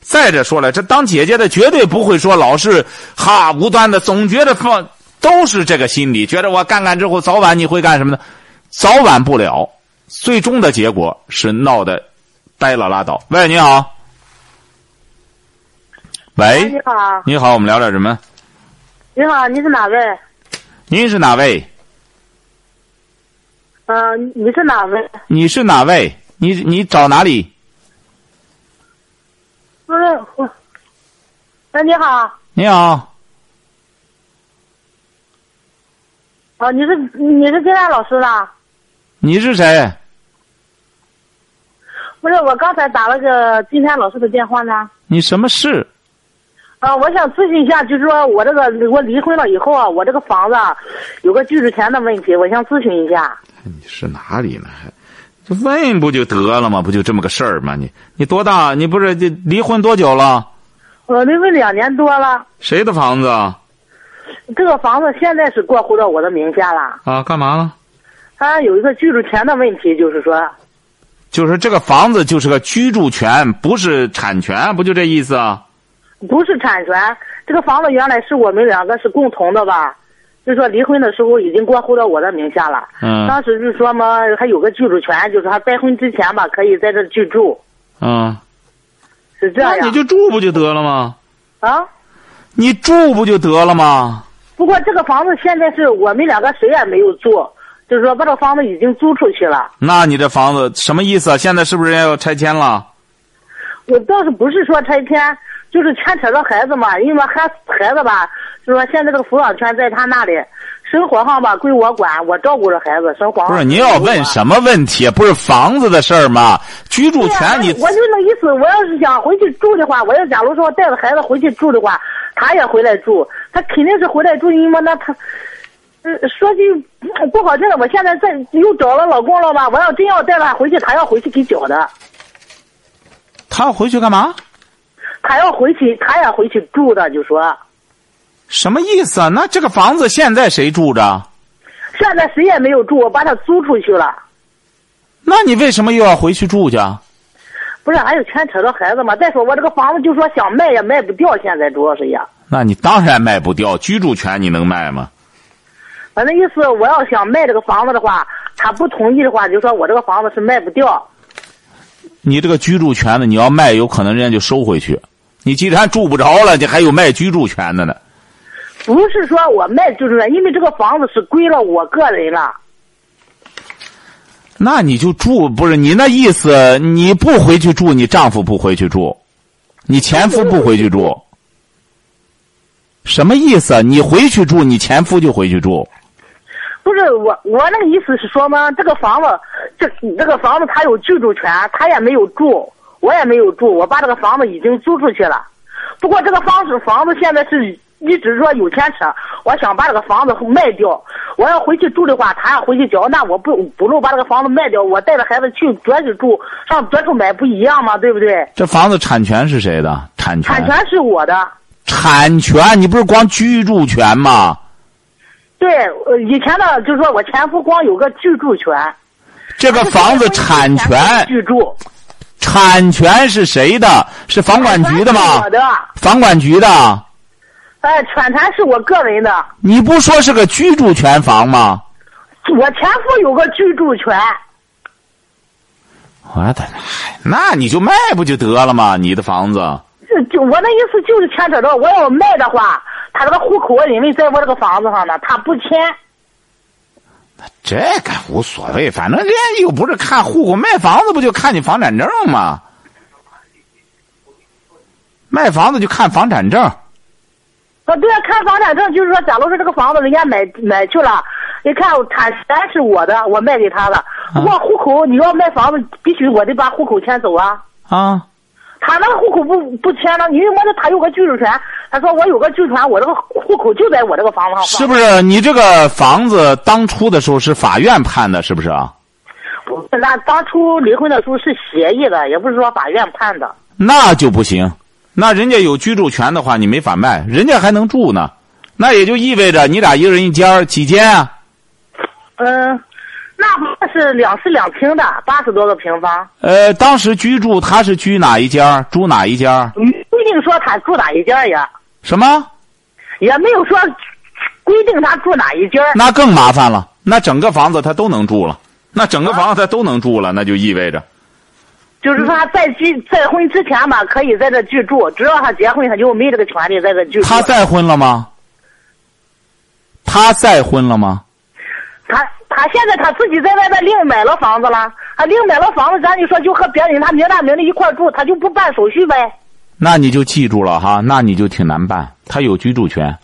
再者说了，这当姐姐的绝对不会说老是哈无端的，总觉得放都是这个心理，觉得我干干之后，早晚你会干什么呢？早晚不了。最终的结果是闹得呆了拉倒。喂，你好。喂，你好。你好，我们聊点什么？你好，你是哪位？您是哪位？嗯，你是哪位？你是哪位？你你找哪里？不是我。哎，你好。你好。哦，你是你是金山老师吧？你是谁？不是我刚才打了个金山老师的电话呢。你什么事？啊，我想咨询一下，就是说我这个我离婚了以后啊，我这个房子有个居住权的问题，我想咨询一下。你是哪里呢？还就问不就得了吗？不就这么个事儿吗？你你多大？你不是这离婚多久了？我离婚两年多了。谁的房子？这个房子现在是过户到我的名下了。啊，干嘛了？他有一个居住权的问题，就是说。就是这个房子就是个居住权，不是产权，不就这意思啊？不是产权，这个房子原来是我们两个是共同的吧？就说离婚的时候已经过户到我的名下了。嗯。当时就说嘛，还有个居住权，就是他再婚之前吧，可以在这居住。嗯。是这样。那你就住不就得了吗？啊？你住不就得了吗？不过这个房子现在是我们两个谁也没有住。就是说把这房子已经租出去了。那你这房子什么意思啊？现在是不是要拆迁了？我倒是不是说拆迁，就是牵扯到孩子嘛，因为孩孩子吧，就是说现在这个抚养权在他那里，生活上吧归我管，我照顾着孩子生活。不是，您要问什么问题？不是房子的事儿吗？居住权你我就那意思，我要是想回去住的话，我要假如说带着孩子回去住的话，他也回来住，他肯定是回来住，因为那他。呃，说句不好听的，我现在在又找了老公了吧？我要真要带他回去，他要回去给缴的。他要回去干嘛？他要回去，他也回去住的，就说。什么意思啊？那这个房子现在谁住着？现在谁也没有住，我把它租出去了。那你为什么又要回去住去？不是，还有牵扯到孩子嘛？再说我这个房子，就说想卖也卖不掉，现在主要是呀。那你当然卖不掉，居住权你能卖吗？反正意思，我要想卖这个房子的话，他不同意的话，就说我这个房子是卖不掉。你这个居住权呢，你要卖，有可能人家就收回去。你既然住不着了，你还有卖居住权的呢。不是说我卖居住权，因为这个房子是归了我个人了。那你就住，不是你那意思？你不回去住，你丈夫不回去住，你前夫不回去住，什么意思？你回去住，你前夫就回去住。不是我，我那个意思是说嘛，这个房子，这这个房子他有居住权，他也没有住，我也没有住，我把这个房子已经租出去了。不过这个房子房子现在是一直说有牵扯，我想把这个房子卖掉。我要回去住的话，他要回去交，那我不不如把这个房子卖掉，我带着孩子去别处住，上别处买不一样吗？对不对？这房子产权是谁的？产权？产权是我的。产权？你不是光居住权吗？对，呃，以前呢，就是说我前夫光有个居住权。这个房子产权居住，产权是谁的？是房管局的吗？我的。房管局的。哎，全权是我个人的。你不说是个居住权房吗？我前夫有个居住权。我的妈！那你就卖不就得了吗？你的房子。就就我那意思就是牵扯到，我要卖的话。他这个户口，因为在我这个房子上呢，他不签。这个无所谓，反正人家又不是看户口，卖房子不就看你房产证吗？卖房子就看房产证。啊，对啊，看房产证就是说，假如说这个房子人家买买去了，你看产权是我的，我卖给他了。不过户口你要卖房子，必须我得把户口迁走啊。啊。他那个户口不不迁了，因为我的他有个居住权。他说我有个居住权，我这个户口就在我这个房子上。是不是你这个房子当初的时候是法院判的，是不是啊？不，那当初离婚的时候是协议的，也不是说法院判的。那就不行，那人家有居住权的话，你没法卖，人家还能住呢。那也就意味着你俩一人一间几间啊？嗯。那是两室两厅的，八十多个平方。呃，当时居住他是居哪一间住哪一间不一定说他住哪一间呀。什么？也没有说规定他住哪一间那更麻烦了，那整个房子他都能住了，那整个房子他都能住了，那就意味着。就是说他在居再婚之前吧，可以在这居住，只要他结婚，他就没这个权利在这居住。他再婚了吗？他再婚了吗？他。他现在他自己在外边另买了房子了，他另买了房子，咱就说就和别人他名大名的一块住，他就不办手续呗。那你就记住了哈，那你就挺难办。他有居住权，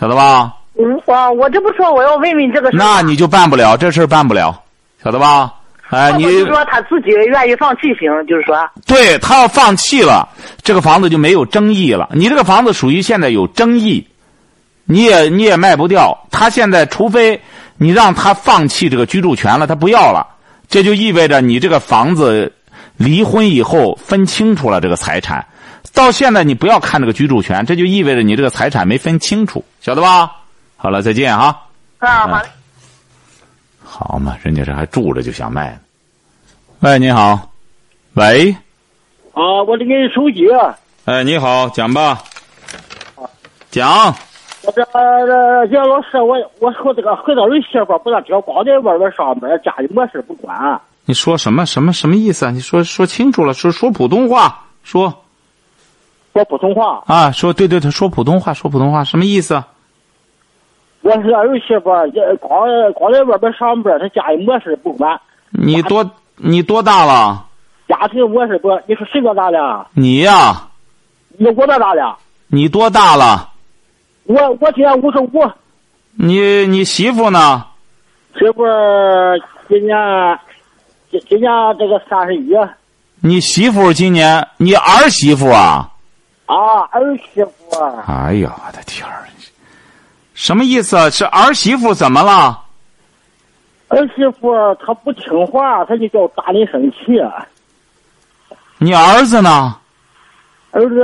晓得吧？嗯，我我这不说我要问问这个事。那你就办不了，这事办不了，晓得吧？哎，你说他自己愿意放弃行，就是说。对他要放弃了，这个房子就没有争议了。你这个房子属于现在有争议，你也你也卖不掉。他现在除非。你让他放弃这个居住权了，他不要了，这就意味着你这个房子离婚以后分清楚了这个财产。到现在你不要看这个居住权，这就意味着你这个财产没分清楚，晓得吧？好了，再见哈。啊，好嘞。好嘛，人家这还住着就想卖。喂，你好。喂。啊，我这个手机。哎，你好，讲吧。讲。我这呃，杨老师，我我和这个和到人媳妇不大知道，光在外边上班，家里没事不管。你说什么什么什么意思啊？你说说清楚了，说说普通话，说。说普通话。啊，说对对对，说普通话，说普通话，什么意思？我是儿媳妇儿，也光光在外边上班，她家里没事不管，你多你多大了？家庭我是不，你说谁多大了？你呀、你我多大了？你多大了？我我今年五十五，你你媳妇呢？媳妇今年今今年这个三十一你媳妇今年你儿媳妇啊？啊，儿媳妇儿哎呀，我的天儿！什么意思啊？是儿媳妇怎么了？儿媳妇她不听话，她就叫打你生气。你儿子呢？儿子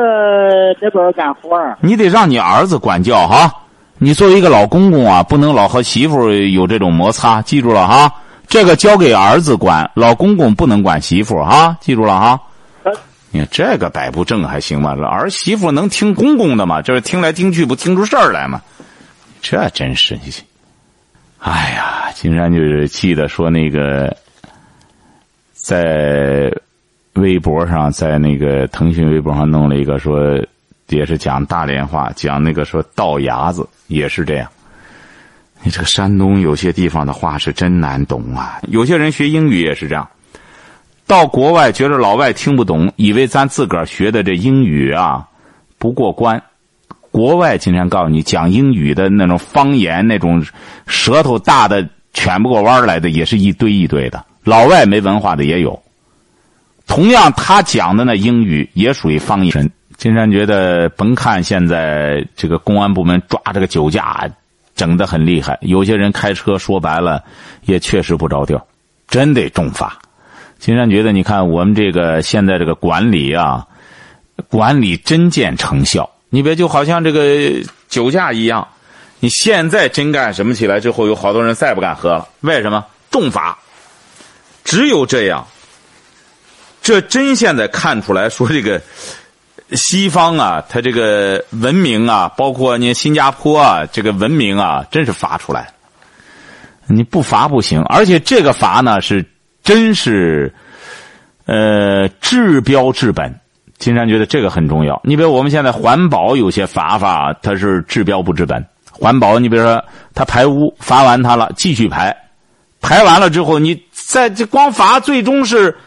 在边干活你得让你儿子管教哈。你作为一个老公公啊，不能老和媳妇有这种摩擦，记住了哈。这个交给儿子管，老公公不能管媳妇儿哈，记住了哈。呃你这个摆不正还行吗？儿媳妇能听公公的吗？这是听来听去不听出事儿来吗？这真是你。哎呀，金山就是记得说那个，在微博上，在那个腾讯微博上弄了一个说，也是讲大连话，讲那个说倒牙子也是这样。你这个山东有些地方的话是真难懂啊，有些人学英语也是这样。到国外觉得老外听不懂，以为咱自个儿学的这英语啊不过关。国外经常告诉你讲英语的那种方言，那种舌头大的 chuyển 不过弯来的，也是一堆一堆的。老外没文化的也有。同样，他讲的那英语也属于方言。金山觉得，甭看现在这个公安部门抓这个酒驾，整得很厉害，有些人开车说白了也确实不着调，真得重罚。金山觉得，你看我们这个现在这个管理啊，管理真见成效。你别就好像这个酒驾一样，你现在真干什么起来之后，有好多人再不敢喝了。为什么？重罚。只有这样，这真现在看出来说这个西方啊，它这个文明啊，包括你新加坡啊，这个文明啊，真是罚出来。你不罚不行，而且这个罚呢是真是，呃，治标治本。金山觉得这个很重要。你比如我们现在环保有些罚法，它是治标不治本。环保，你比如说他排污，罚完他了，继续排，排完了之后，你在这光罚，最终是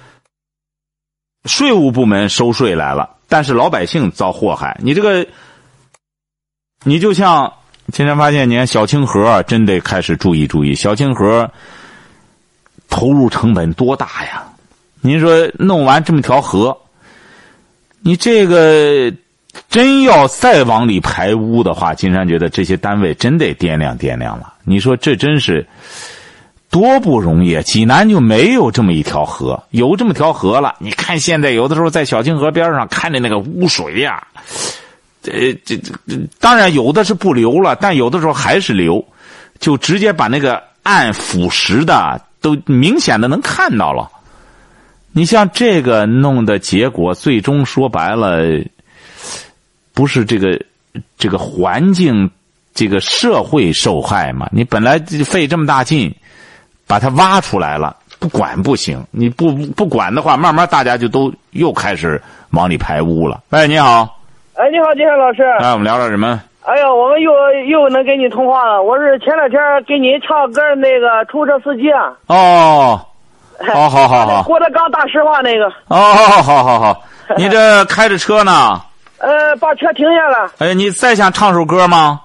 税务部门收税来了，但是老百姓遭祸害。你这个，你就像今天发现，你看小清河真得开始注意注意，小清河投入成本多大呀？您说弄完这么条河。你这个真要再往里排污的话，金山觉得这些单位真得掂量掂量了。你说这真是多不容易！济南就没有这么一条河，有这么条河了。你看现在有的时候在小清河边上看着那个污水呀、呃，这这当然有的是不流了，但有的时候还是流，就直接把那个岸腐蚀的都明显的能看到了。你像这个弄的结果，最终说白了，不是这个这个环境、这个社会受害嘛？你本来费这么大劲把它挖出来了，不管不行。你不不管的话，慢慢大家就都又开始往里排污了。喂，你好，哎，你好，金山老师。哎，我们聊聊什么？哎呀，我们又又能跟你通话了。我是前两天给您唱歌的那个出租车司机啊。哦，好好好好。郭德纲大实话那个。哦，好好好好，你这开着车呢？呃，把车停下了。哎，你再想唱首歌吗？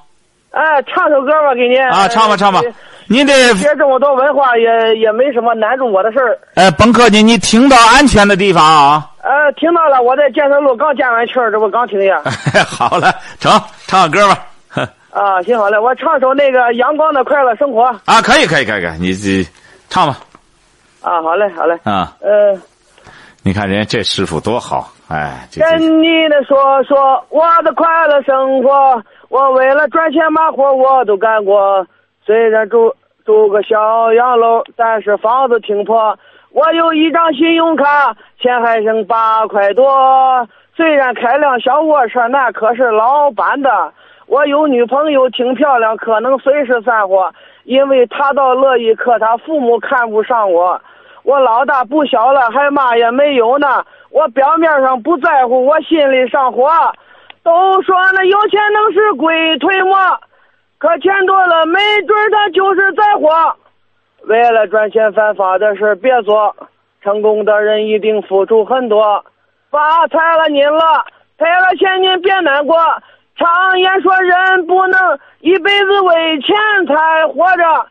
哎，唱首歌吧，给您。啊，唱吧唱吧。您得学这么多文化，也也没什么难住我的事儿。哎，甭客气，你停到安全的地方啊。呃，停到了，我在建设路刚建完气儿，这不刚停下。好了，成，唱个歌吧。啊，行好嘞，我唱首那个《阳光的快乐生活》。啊，可以可以可以可以，你这唱吧。啊，好嘞好嘞。啊。呃。你看人家这师傅多好，哎。跟你的说说我的快乐生活，我为了赚钱嘛活我都干过。虽然住住个小洋楼，但是房子挺破。我有一张信用卡，钱还剩八块多。虽然开辆小卧车，那可是老板的。我有女朋友挺漂亮，可能随时散伙，因为她倒乐意，可她父母看不上我。我老大不小了，还嘛也没有呢。我表面上不在乎，我心里上火。都说那有钱能使鬼推磨，可钱多了，没准他就是灾祸。为了赚钱犯法的事别做，成功的人一定付出很多。发财了您了，赔了钱您别难过。常言说人不能一辈子为钱财活着。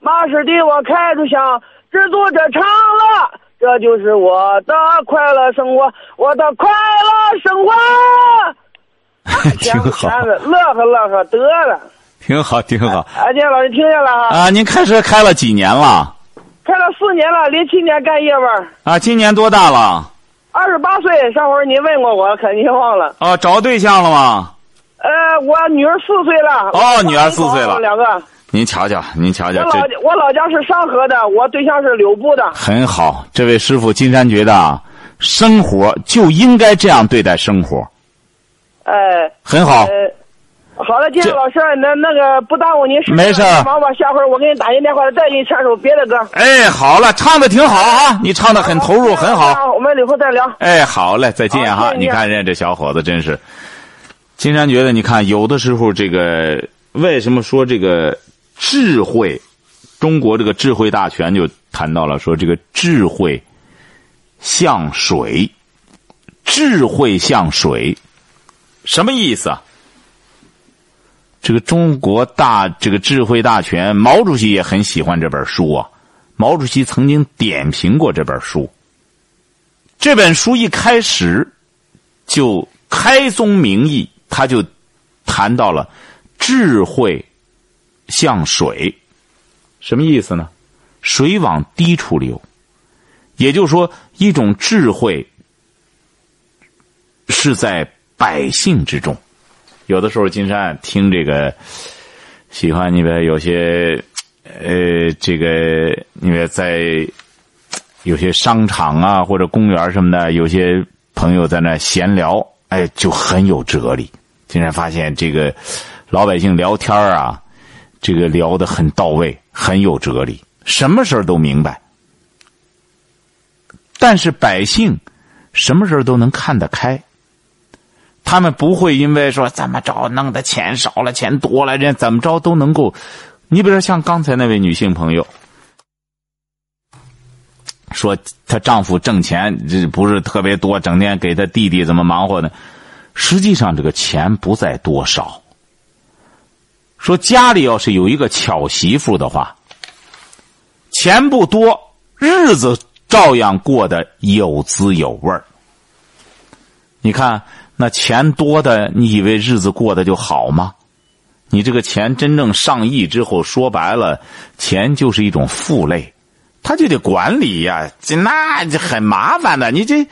马师弟，我开出枪，知足者常乐，这就是我的快乐生活，我的快乐生活。挺好，乐呵乐呵得了。挺好，挺好。啊，金老师听见了啊？啊，您开车开了几年了？开了四年了，零七年干夜班。啊，今年多大了？二十八岁。上回您问过我，肯定忘了。啊，找对象了吗？呃，我女儿四岁了。哦，女儿四岁了。两个。您瞧瞧，您瞧瞧，我老我老家是商河的，我对象是柳埠的。很好，这位师傅金山觉得啊，生活就应该这样对待生活。哎，很好。好了，金山老师，那那个不耽误您时间，没事忙吧。下回我给你打一电话，再给你唱首别的歌。哎，好了，唱的挺好啊，你唱的很投入，很好。我们以后再聊。哎，好嘞，再见哈。你看人家这小伙子真是，金山觉得，你看有的时候这个为什么说这个。智慧，中国这个智慧大全就谈到了说这个智慧像水，智慧像水，什么意思啊？这个中国大这个智慧大全，毛主席也很喜欢这本书啊。毛主席曾经点评过这本书。这本书一开始就开宗明义，他就谈到了智慧。像水，什么意思呢？水往低处流，也就是说，一种智慧是在百姓之中。有的时候，金山听这个，喜欢你们有些，呃，这个你们在有些商场啊或者公园什么的，有些朋友在那闲聊，哎，就很有哲理。金山发现，这个老百姓聊天啊。这个聊的很到位，很有哲理，什么事儿都明白。但是百姓什么事儿都能看得开，他们不会因为说怎么着弄的钱少了、钱多了，人怎么着都能够。你比如说像刚才那位女性朋友，说她丈夫挣钱这不是特别多，整天给她弟弟怎么忙活呢？实际上这个钱不在多少。说家里要是有一个巧媳妇的话，钱不多，日子照样过得有滋有味儿。你看那钱多的，你以为日子过得就好吗？你这个钱真正上亿之后，说白了，钱就是一种负累，他就得管理呀，这那很麻烦的。你这